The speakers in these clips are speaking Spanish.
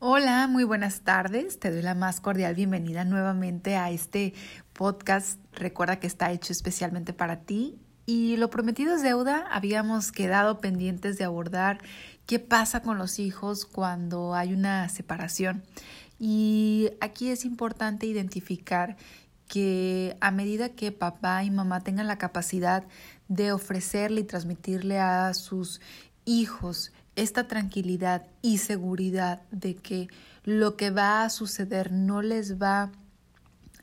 Hola, muy buenas tardes. Te doy la más cordial bienvenida nuevamente a este podcast. Recuerda que está hecho especialmente para ti. Y lo prometido es deuda. Habíamos quedado pendientes de abordar qué pasa con los hijos cuando hay una separación. Y aquí es importante identificar que a medida que papá y mamá tengan la capacidad de ofrecerle y transmitirle a sus hijos esta tranquilidad y seguridad de que lo que va a suceder no les va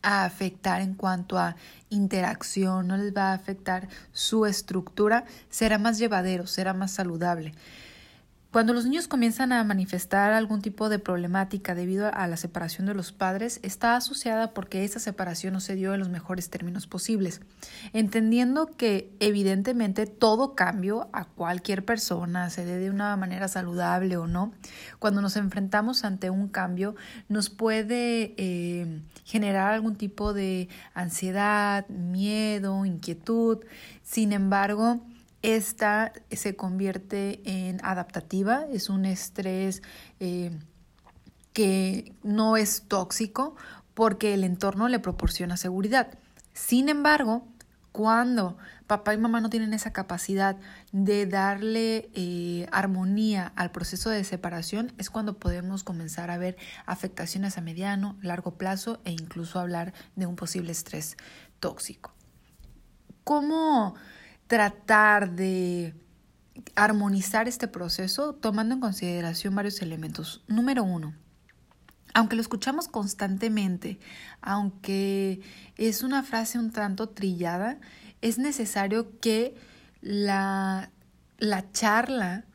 a afectar en cuanto a interacción, no les va a afectar su estructura, será más llevadero, será más saludable. Cuando los niños comienzan a manifestar algún tipo de problemática debido a la separación de los padres, está asociada porque esa separación no se dio en los mejores términos posibles, entendiendo que evidentemente todo cambio a cualquier persona se dé de una manera saludable o no, cuando nos enfrentamos ante un cambio nos puede eh, generar algún tipo de ansiedad, miedo, inquietud, sin embargo, esta se convierte en adaptativa, es un estrés eh, que no es tóxico porque el entorno le proporciona seguridad. Sin embargo, cuando papá y mamá no tienen esa capacidad de darle eh, armonía al proceso de separación, es cuando podemos comenzar a ver afectaciones a mediano, largo plazo e incluso hablar de un posible estrés tóxico. ¿Cómo tratar de armonizar este proceso tomando en consideración varios elementos. Número uno, aunque lo escuchamos constantemente, aunque es una frase un tanto trillada, es necesario que la, la charla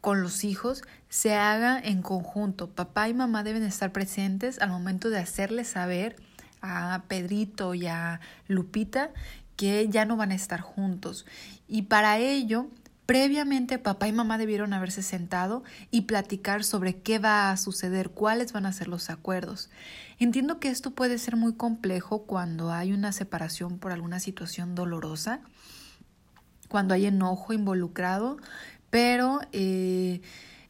con los hijos se haga en conjunto. Papá y mamá deben estar presentes al momento de hacerle saber a Pedrito y a Lupita que ya no van a estar juntos. Y para ello, previamente papá y mamá debieron haberse sentado y platicar sobre qué va a suceder, cuáles van a ser los acuerdos. Entiendo que esto puede ser muy complejo cuando hay una separación por alguna situación dolorosa, cuando hay enojo involucrado, pero eh,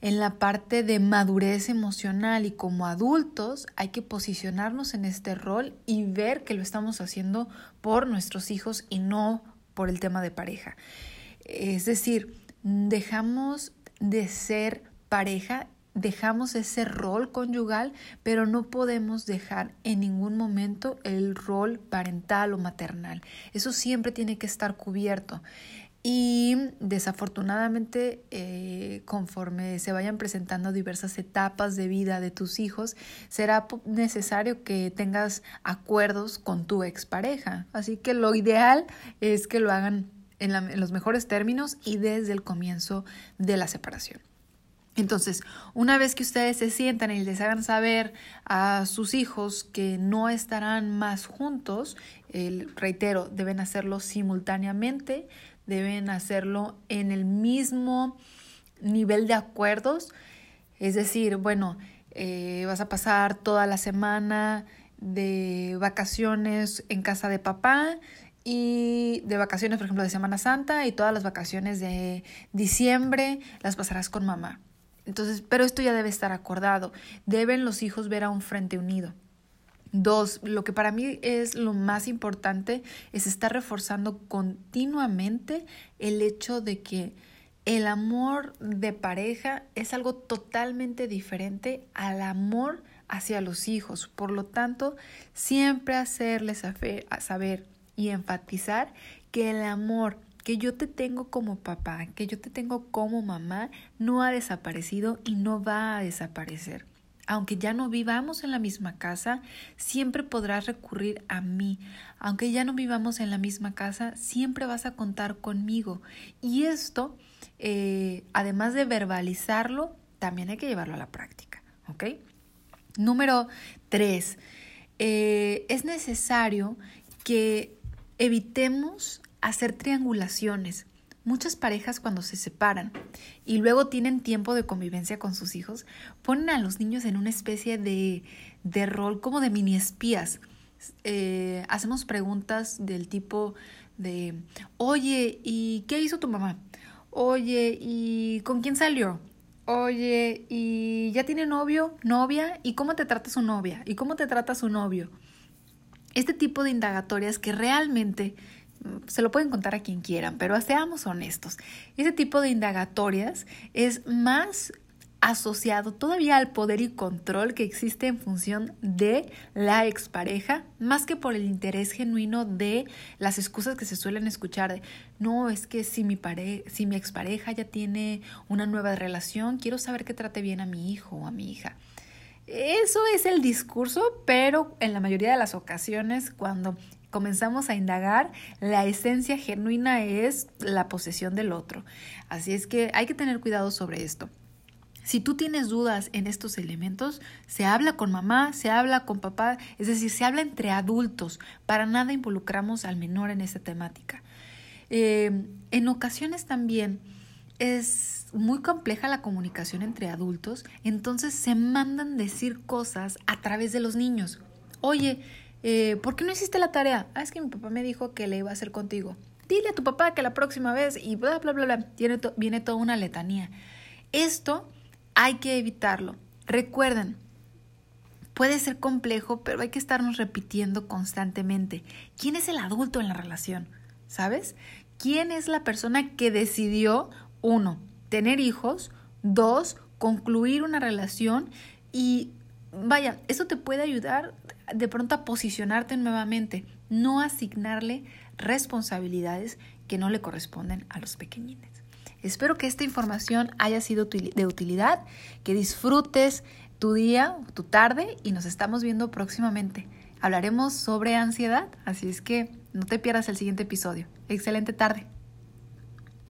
en la parte de madurez emocional y como adultos hay que posicionarnos en este rol y ver que lo estamos haciendo por nuestros hijos y no por el tema de pareja. Es decir, dejamos de ser pareja, dejamos ese rol conyugal, pero no podemos dejar en ningún momento el rol parental o maternal. Eso siempre tiene que estar cubierto. Y desafortunadamente, eh, conforme se vayan presentando diversas etapas de vida de tus hijos, será necesario que tengas acuerdos con tu expareja. Así que lo ideal es que lo hagan en, los mejores términos y desde el comienzo de la separación. Entonces, una vez que ustedes se sientan y les hagan saber a sus hijos que no estarán más juntos, reitero, deben hacerlo simultáneamente, deben hacerlo en el mismo nivel de acuerdos. Es decir, bueno, eh, vas a pasar toda la semana de vacaciones en casa de papá y de vacaciones, por ejemplo, de Semana Santa y todas las vacaciones de diciembre las pasarás con mamá. Entonces, pero esto ya debe estar acordado. Deben los hijos ver a un frente unido. Dos, lo que para mí es lo más importante es estar reforzando continuamente el hecho de que el amor de pareja es algo totalmente diferente al amor hacia los hijos. Por lo tanto, siempre hacerles saber y enfatizar que el amor que yo te tengo como papá, que yo te tengo como mamá, no ha desaparecido y no va a desaparecer. Aunque ya no vivamos en la misma casa, siempre podrás recurrir a mí. Aunque ya no vivamos en la misma casa, siempre vas a contar conmigo. Y esto, eh, además de verbalizarlo, también hay que llevarlo a la práctica. ¿Ok? Número tres, eh, es necesario que evitemos hacer triangulaciones. Muchas parejas cuando se separan y luego tienen tiempo de convivencia con sus hijos, ponen a los niños en una especie de, de rol como de mini espías. Eh, hacemos preguntas del tipo de, oye, ¿y qué hizo tu mamá? Oye, ¿y con quién salió? Oye, ¿y ya tiene novio, novia? ¿Y cómo te trata su novia? ¿Y cómo te trata su novio? Este tipo de indagatorias que realmente se lo pueden contar a quien quieran, pero seamos honestos. Este tipo de indagatorias es más asociado todavía al poder y control que existe en función de la expareja, más que por el interés genuino de las excusas que se suelen escuchar de, no, es que si mi, si mi expareja ya tiene una nueva relación, quiero saber que trate bien a mi hijo o a mi hija. Eso es el discurso, pero en la mayoría de las ocasiones cuando comenzamos a indagar, la esencia genuina es la posesión del otro. Así es que hay que tener cuidado sobre esto. Si tú tienes dudas en estos elementos, se habla con mamá, se habla con papá, es decir, se habla entre adultos. Para nada involucramos al menor en esta temática. Eh, en ocasiones también es muy compleja la comunicación entre adultos, entonces se mandan decir cosas a través de los niños. Oye, eh, ¿por qué no hiciste la tarea? Ah, es que mi papá me dijo que le iba a hacer contigo. Dile a tu papá que la próxima vez y bla, bla, bla, bla. viene toda una letanía. Esto hay que evitarlo. Recuerden, puede ser complejo, pero hay que estarnos repitiendo constantemente. ¿Quién es el adulto en la relación? ¿Sabes? ¿Quién es la persona que decidió, uno, tener hijos, dos, concluir una relación y vaya, eso te puede ayudar de pronto a posicionarte nuevamente, no asignarle responsabilidades que no le corresponden a los pequeñines. Espero que esta información haya sido de utilidad, que disfrutes tu día, tu tarde y nos estamos viendo próximamente. Hablaremos sobre ansiedad, así es que no te pierdas el siguiente episodio. Excelente tarde.